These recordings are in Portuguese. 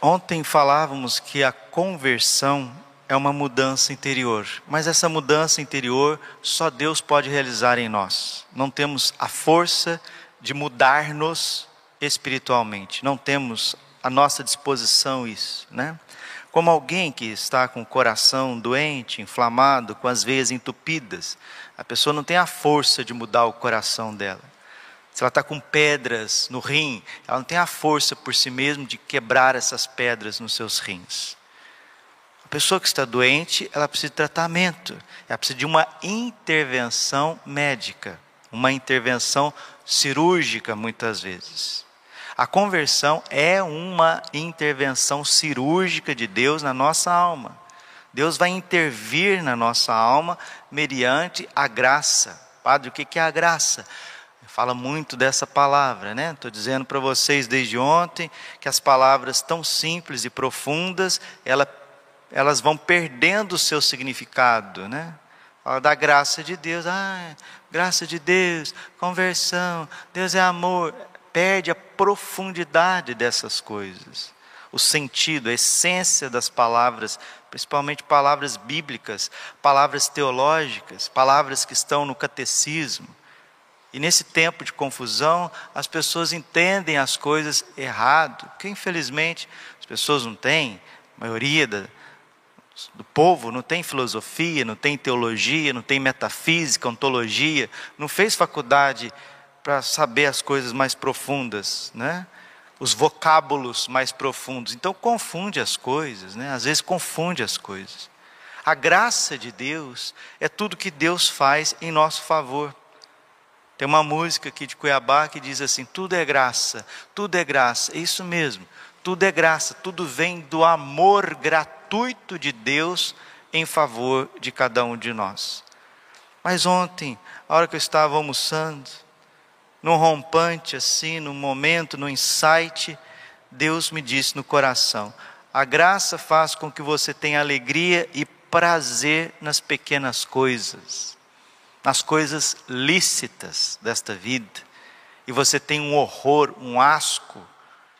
Ontem falávamos que a conversão é uma mudança interior, mas essa mudança interior só Deus pode realizar em nós. Não temos a força de mudar-nos espiritualmente, não temos à nossa disposição isso, né? Como alguém que está com o coração doente, inflamado, com as veias entupidas, a pessoa não tem a força de mudar o coração dela se ela está com pedras no rim, ela não tem a força por si mesma de quebrar essas pedras nos seus rins. A pessoa que está doente, ela precisa de tratamento, ela precisa de uma intervenção médica, uma intervenção cirúrgica muitas vezes. A conversão é uma intervenção cirúrgica de Deus na nossa alma. Deus vai intervir na nossa alma mediante a graça. Padre, o que é a graça? Fala muito dessa palavra, né? Estou dizendo para vocês desde ontem que as palavras tão simples e profundas, ela, elas vão perdendo o seu significado, né? Fala da graça de Deus, ah, graça de Deus, conversão, Deus é amor, perde a profundidade dessas coisas, o sentido, a essência das palavras, principalmente palavras bíblicas, palavras teológicas, palavras que estão no catecismo. E nesse tempo de confusão, as pessoas entendem as coisas errado, porque infelizmente as pessoas não têm, a maioria da, do povo não tem filosofia, não tem teologia, não tem metafísica, ontologia, não fez faculdade para saber as coisas mais profundas, né? os vocábulos mais profundos. Então confunde as coisas, né? às vezes confunde as coisas. A graça de Deus é tudo que Deus faz em nosso favor. Tem uma música aqui de Cuiabá que diz assim: tudo é graça, tudo é graça. É isso mesmo, tudo é graça, tudo vem do amor gratuito de Deus em favor de cada um de nós. Mas ontem, a hora que eu estava almoçando, num rompante assim, num momento, num insight, Deus me disse no coração: a graça faz com que você tenha alegria e prazer nas pequenas coisas nas coisas lícitas desta vida, e você tem um horror, um asco,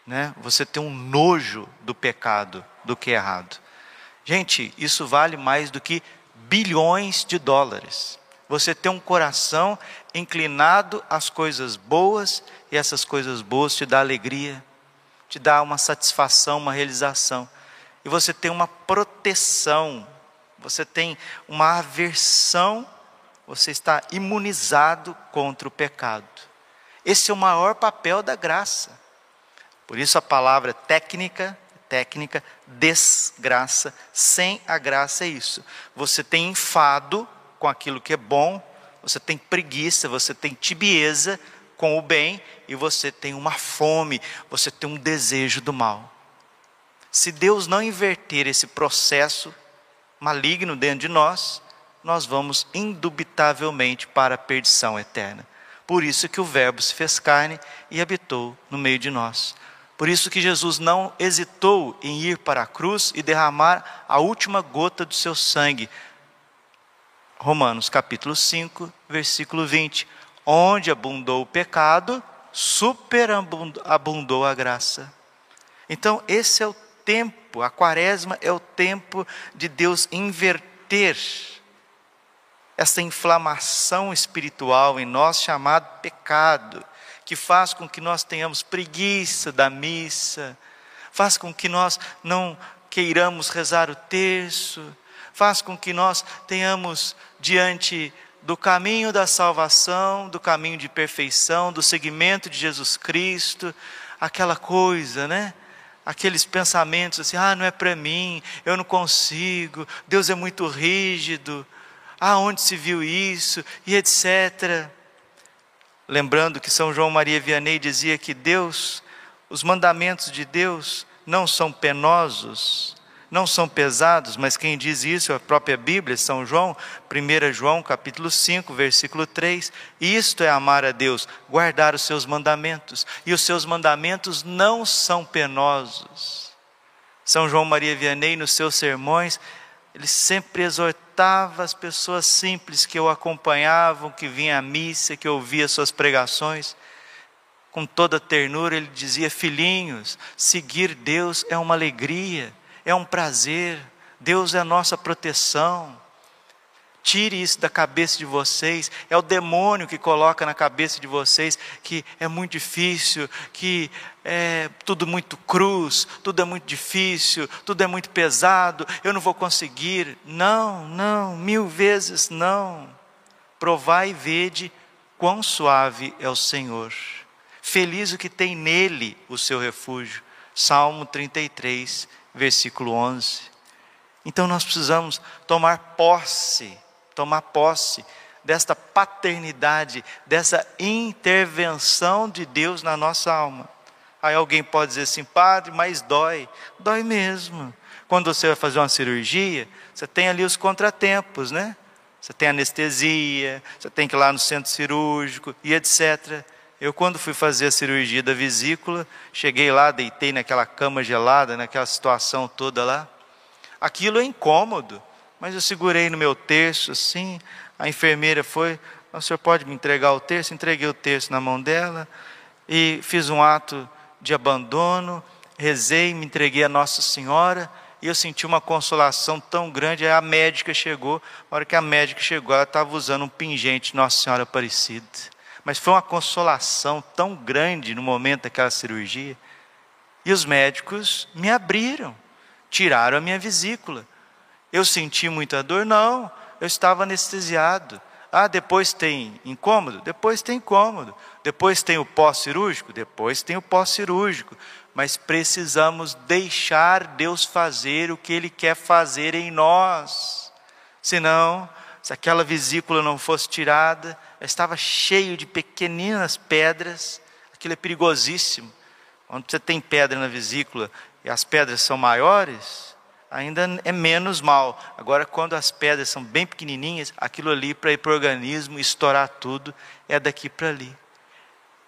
né? você tem um nojo do pecado, do que é errado. Gente, isso vale mais do que bilhões de dólares. Você tem um coração inclinado às coisas boas, e essas coisas boas te dão alegria, te dá uma satisfação, uma realização. E você tem uma proteção, você tem uma aversão você está imunizado contra o pecado. Esse é o maior papel da graça. Por isso a palavra técnica, técnica, desgraça, sem a graça é isso. Você tem enfado com aquilo que é bom, você tem preguiça, você tem tibieza com o bem e você tem uma fome, você tem um desejo do mal. Se Deus não inverter esse processo maligno dentro de nós, nós vamos indubitavelmente para a perdição eterna. Por isso que o Verbo se fez carne e habitou no meio de nós. Por isso que Jesus não hesitou em ir para a cruz e derramar a última gota do seu sangue. Romanos capítulo 5, versículo 20. Onde abundou o pecado, superabundou a graça. Então, esse é o tempo, a quaresma é o tempo de Deus inverter essa inflamação espiritual em nós chamado pecado, que faz com que nós tenhamos preguiça da missa, faz com que nós não queiramos rezar o terço, faz com que nós tenhamos diante do caminho da salvação, do caminho de perfeição, do seguimento de Jesus Cristo, aquela coisa, né? Aqueles pensamentos assim: ah, não é para mim, eu não consigo, Deus é muito rígido, aonde se viu isso e etc. Lembrando que São João Maria Vianney dizia que Deus, os mandamentos de Deus não são penosos, não são pesados, mas quem diz isso é a própria Bíblia, São João, 1 João capítulo 5, versículo 3. Isto é amar a Deus, guardar os seus mandamentos, e os seus mandamentos não são penosos. São João Maria Vianney, nos seus sermões, ele sempre exortava as pessoas simples que o acompanhavam, que vinham à missa, que ouvia suas pregações. Com toda ternura, ele dizia: Filhinhos, seguir Deus é uma alegria, é um prazer, Deus é a nossa proteção. Tire isso da cabeça de vocês. É o demônio que coloca na cabeça de vocês que é muito difícil, que é tudo muito cruz, tudo é muito difícil, tudo é muito pesado, eu não vou conseguir. Não, não, mil vezes não. Provai e vede quão suave é o Senhor. Feliz o que tem nele o seu refúgio. Salmo 33, versículo 11. Então nós precisamos tomar posse tomar posse desta paternidade, dessa intervenção de Deus na nossa alma. Aí alguém pode dizer assim, padre, mas dói. Dói mesmo. Quando você vai fazer uma cirurgia, você tem ali os contratempos, né? Você tem anestesia, você tem que ir lá no centro cirúrgico e etc. Eu, quando fui fazer a cirurgia da vesícula, cheguei lá, deitei naquela cama gelada, naquela situação toda lá. Aquilo é incômodo. Mas eu segurei no meu terço assim, a enfermeira foi, o senhor pode me entregar o terço? Entreguei o terço na mão dela e fiz um ato de abandono, rezei, me entreguei a Nossa Senhora e eu senti uma consolação tão grande. Aí a médica chegou, na hora que a médica chegou, ela estava usando um pingente Nossa Senhora Aparecida. Mas foi uma consolação tão grande no momento daquela cirurgia. E os médicos me abriram, tiraram a minha vesícula. Eu senti muita dor? Não, eu estava anestesiado. Ah, depois tem incômodo? Depois tem incômodo. Depois tem o pós-cirúrgico? Depois tem o pós-cirúrgico. Mas precisamos deixar Deus fazer o que Ele quer fazer em nós. Senão, se aquela vesícula não fosse tirada, estava cheio de pequeninas pedras, aquilo é perigosíssimo. Quando você tem pedra na vesícula e as pedras são maiores, ainda é menos mal. Agora, quando as pedras são bem pequenininhas, aquilo ali para ir para o organismo, estourar tudo, é daqui para ali.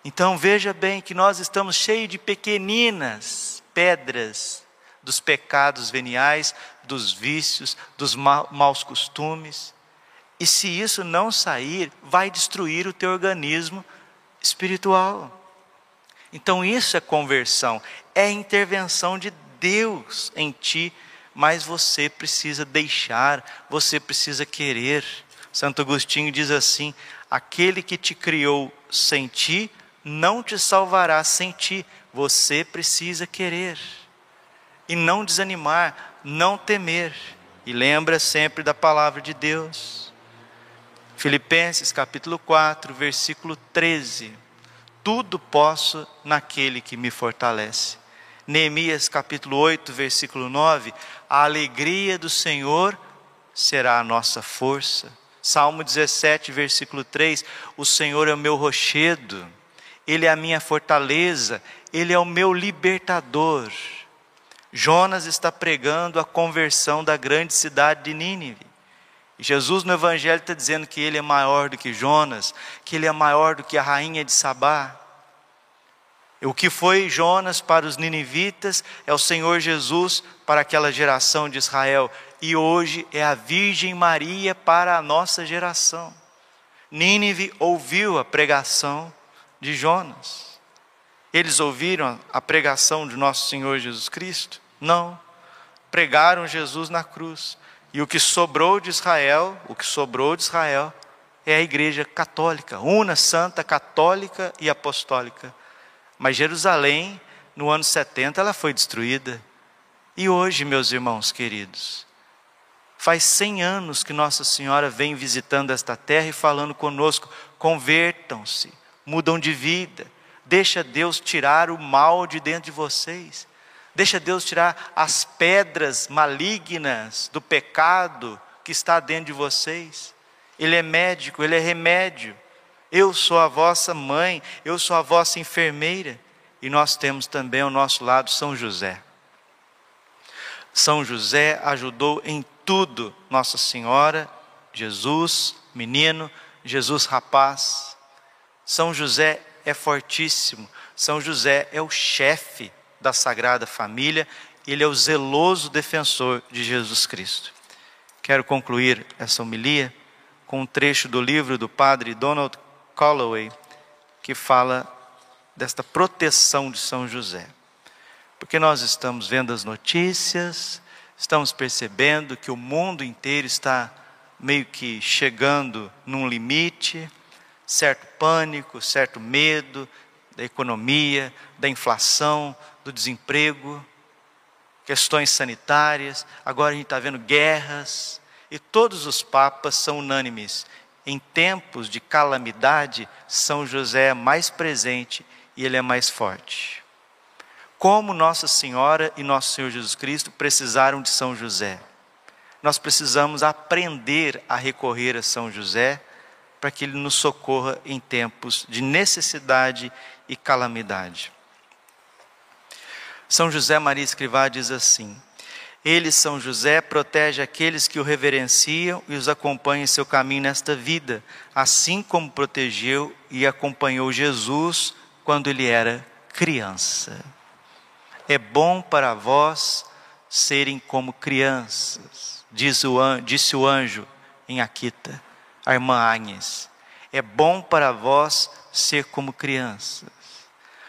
Então veja bem que nós estamos cheios de pequeninas pedras dos pecados veniais, dos vícios, dos ma maus costumes. E se isso não sair, vai destruir o teu organismo espiritual. Então isso é conversão, é intervenção de Deus em ti mas você precisa deixar, você precisa querer. Santo Agostinho diz assim: aquele que te criou sem ti, não te salvará sem ti. Você precisa querer e não desanimar, não temer. E lembra sempre da palavra de Deus. Filipenses capítulo 4, versículo 13. Tudo posso naquele que me fortalece. Neemias capítulo 8, versículo 9: A alegria do Senhor será a nossa força. Salmo 17, versículo 3: O Senhor é o meu rochedo, Ele é a minha fortaleza, Ele é o meu libertador. Jonas está pregando a conversão da grande cidade de Nínive. Jesus no Evangelho está dizendo que Ele é maior do que Jonas, que Ele é maior do que a rainha de Sabá. O que foi Jonas para os ninivitas é o Senhor Jesus para aquela geração de Israel. E hoje é a Virgem Maria para a nossa geração. Nínive ouviu a pregação de Jonas. Eles ouviram a pregação de nosso Senhor Jesus Cristo? Não. Pregaram Jesus na cruz. E o que sobrou de Israel, o que sobrou de Israel, é a igreja católica, una, santa, católica e apostólica. Mas Jerusalém, no ano 70, ela foi destruída. E hoje, meus irmãos queridos, faz 100 anos que Nossa Senhora vem visitando esta terra e falando conosco: convertam-se, mudam de vida, deixa Deus tirar o mal de dentro de vocês. Deixa Deus tirar as pedras malignas do pecado que está dentro de vocês. Ele é médico, ele é remédio. Eu sou a vossa mãe, eu sou a vossa enfermeira. E nós temos também ao nosso lado São José. São José ajudou em tudo Nossa Senhora, Jesus, menino, Jesus rapaz. São José é fortíssimo. São José é o chefe da Sagrada Família, ele é o zeloso defensor de Jesus Cristo. Quero concluir essa homilia com um trecho do livro do padre Donald Calloway, que fala desta proteção de São José. Porque nós estamos vendo as notícias, estamos percebendo que o mundo inteiro está meio que chegando num limite, certo pânico, certo medo da economia, da inflação, do desemprego, questões sanitárias, agora a gente está vendo guerras, e todos os papas são unânimes. Em tempos de calamidade, São José é mais presente e ele é mais forte. Como Nossa Senhora e Nosso Senhor Jesus Cristo precisaram de São José. Nós precisamos aprender a recorrer a São José para que ele nos socorra em tempos de necessidade e calamidade. São José Maria Escrivá diz assim: Ele, São José, protege aqueles que o reverenciam e os acompanha em seu caminho nesta vida, assim como protegeu e acompanhou Jesus quando ele era criança. É bom para vós serem como crianças, diz o anjo, disse o anjo em Aquita, a irmã Agnes. É bom para vós ser como crianças.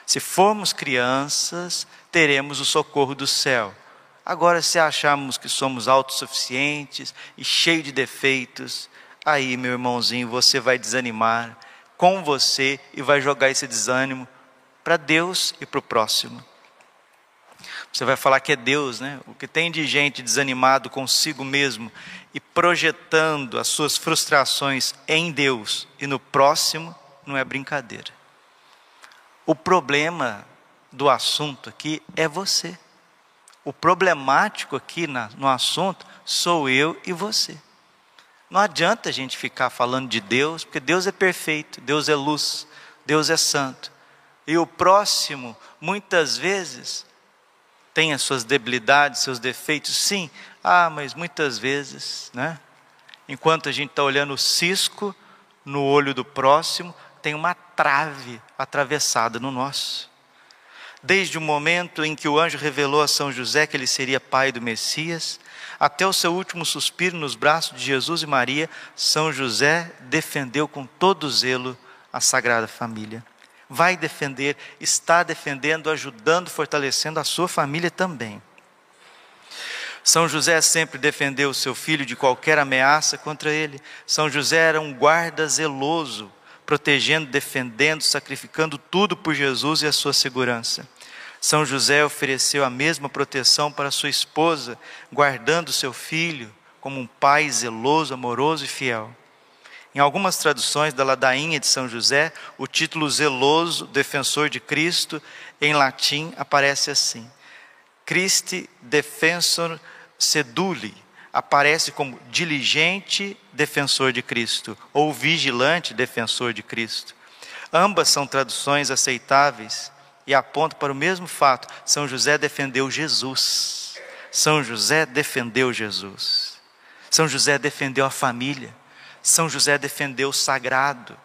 Se formos crianças, teremos o socorro do céu. Agora, se acharmos que somos autossuficientes e cheios de defeitos, aí, meu irmãozinho, você vai desanimar com você e vai jogar esse desânimo para Deus e para o próximo. Você vai falar que é Deus, né? O que tem de gente desanimado consigo mesmo e projetando as suas frustrações em Deus e no próximo, não é brincadeira. O problema do assunto aqui é você. O problemático aqui na, no assunto sou eu e você. Não adianta a gente ficar falando de Deus, porque Deus é perfeito, Deus é luz, Deus é santo. E o próximo, muitas vezes, tem as suas debilidades, seus defeitos, sim. Ah, mas muitas vezes, né? Enquanto a gente está olhando o cisco no olho do próximo, tem uma trave atravessada no nosso desde o momento em que o anjo revelou a São José que ele seria pai do Messias, até o seu último suspiro nos braços de Jesus e Maria, São José defendeu com todo zelo a Sagrada Família. Vai defender, está defendendo, ajudando, fortalecendo a sua família também. São José sempre defendeu o seu filho de qualquer ameaça contra ele. São José era um guarda zeloso protegendo, defendendo, sacrificando tudo por Jesus e a sua segurança. São José ofereceu a mesma proteção para sua esposa, guardando seu filho como um pai zeloso, amoroso e fiel. Em algumas traduções da ladainha de São José, o título zeloso, defensor de Cristo, em latim aparece assim: Christi defensor seduli, aparece como diligente defensor de Cristo ou vigilante defensor de Cristo. Ambas são traduções aceitáveis e apontam para o mesmo fato: São José defendeu Jesus. São José defendeu Jesus. São José defendeu a família. São José defendeu o sagrado.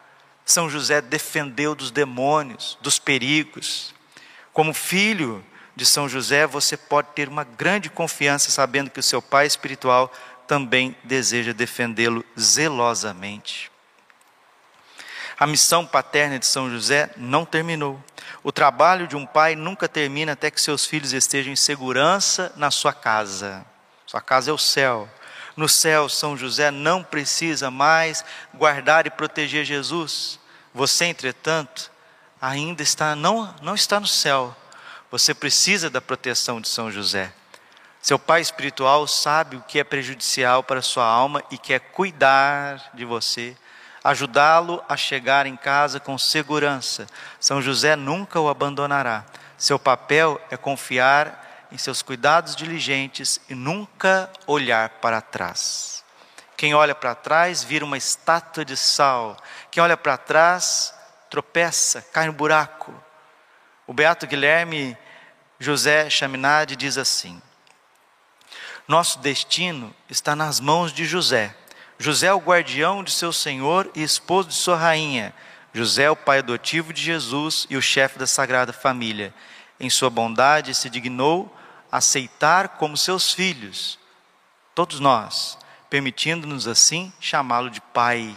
São José defendeu dos demônios, dos perigos. Como filho de São José, você pode ter uma grande confiança sabendo que o seu pai espiritual também deseja defendê-lo zelosamente. A missão paterna de São José não terminou. O trabalho de um pai nunca termina até que seus filhos estejam em segurança na sua casa. Sua casa é o céu. No céu, São José não precisa mais guardar e proteger Jesus. Você, entretanto, ainda está não, não está no céu. Você precisa da proteção de São José. Seu pai espiritual sabe o que é prejudicial para sua alma e quer cuidar de você, ajudá-lo a chegar em casa com segurança. São José nunca o abandonará. Seu papel é confiar em seus cuidados diligentes e nunca olhar para trás. Quem olha para trás vira uma estátua de sal. Quem olha para trás tropeça, cai no buraco. O Beato Guilherme José Chaminade diz assim: Nosso destino está nas mãos de José. José é o guardião de seu senhor e esposo de sua rainha. José é o pai adotivo de Jesus e o chefe da Sagrada Família. Em sua bondade se dignou aceitar como seus filhos, todos nós, permitindo-nos assim chamá-lo de Pai.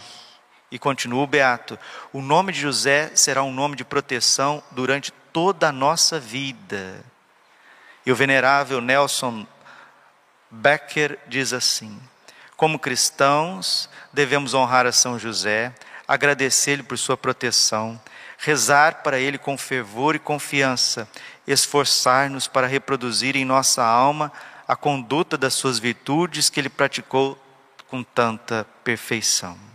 E continua o Beato: o nome de José será um nome de proteção durante toda a nossa vida. E o venerável Nelson Becker diz assim: como cristãos, devemos honrar a São José, agradecer-lhe por sua proteção, rezar para ele com fervor e confiança, esforçar-nos para reproduzir em nossa alma a conduta das suas virtudes que ele praticou com tanta perfeição.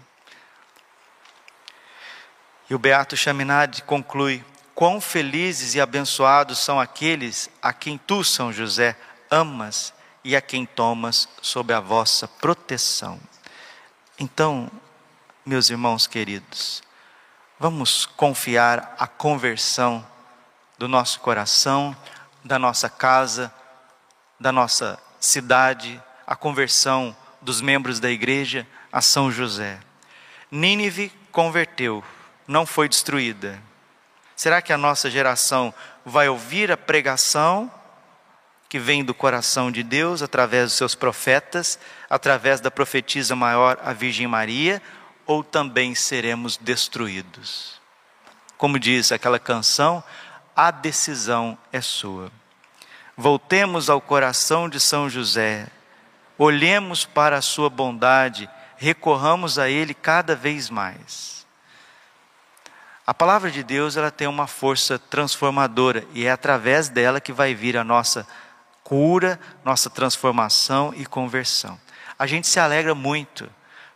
E o Beato Chaminade conclui: Quão felizes e abençoados são aqueles a quem tu, São José, amas e a quem tomas sob a vossa proteção. Então, meus irmãos queridos, vamos confiar a conversão do nosso coração, da nossa casa, da nossa cidade, a conversão dos membros da igreja a São José. Nínive converteu, não foi destruída. Será que a nossa geração vai ouvir a pregação que vem do coração de Deus através dos seus profetas, através da profetisa maior, a Virgem Maria, ou também seremos destruídos? Como diz aquela canção, a decisão é sua. Voltemos ao coração de São José, olhemos para a sua bondade, recorramos a ele cada vez mais. A palavra de Deus, ela tem uma força transformadora e é através dela que vai vir a nossa cura, nossa transformação e conversão. A gente se alegra muito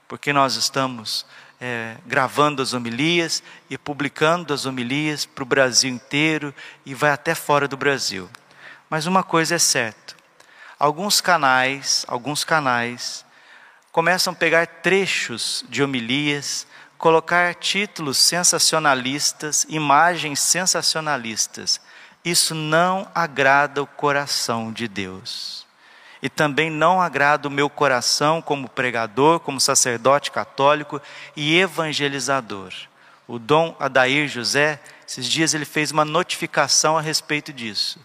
porque nós estamos é, gravando as homilias e publicando as homilias para o Brasil inteiro e vai até fora do Brasil. Mas uma coisa é certa: alguns canais, alguns canais começam a pegar trechos de homilias, colocar títulos sensacionalistas, imagens sensacionalistas. Isso não agrada o coração de Deus e também não agrada o meu coração como pregador, como sacerdote católico e evangelizador. O Dom Adair José, esses dias ele fez uma notificação a respeito disso,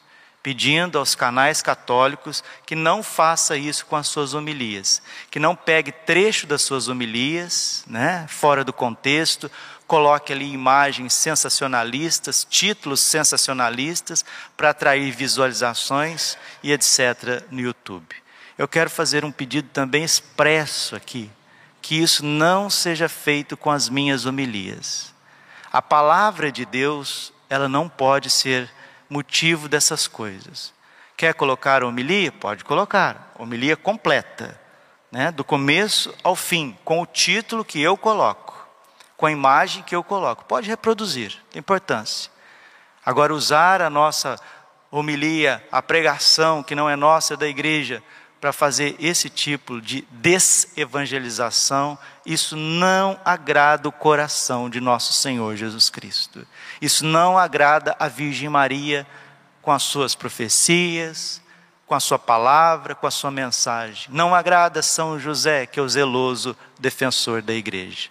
pedindo aos canais católicos que não faça isso com as suas homilias, que não pegue trecho das suas homilias, né, fora do contexto, coloque ali imagens sensacionalistas, títulos sensacionalistas para atrair visualizações e etc. no YouTube. Eu quero fazer um pedido também expresso aqui, que isso não seja feito com as minhas homilias. A palavra de Deus, ela não pode ser motivo dessas coisas. Quer colocar a homilia? Pode colocar. Homilia completa, né? do começo ao fim, com o título que eu coloco com a imagem que eu coloco. Pode reproduzir, tem importância. Agora, usar a nossa homilia, a pregação que não é nossa, é da igreja, para fazer esse tipo de desevangelização, isso não agrada o coração de nosso Senhor Jesus Cristo. Isso não agrada a Virgem Maria com as suas profecias, com a sua palavra, com a sua mensagem. Não agrada São José, que é o zeloso defensor da igreja.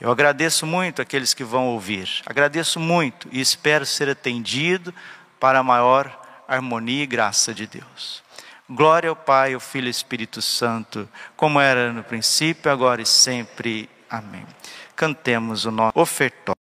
Eu agradeço muito aqueles que vão ouvir, agradeço muito e espero ser atendido para a maior harmonia e graça de Deus. Glória ao Pai, ao Filho e ao Espírito Santo, como era no princípio, agora e sempre. Amém. Cantemos o nosso ofertório.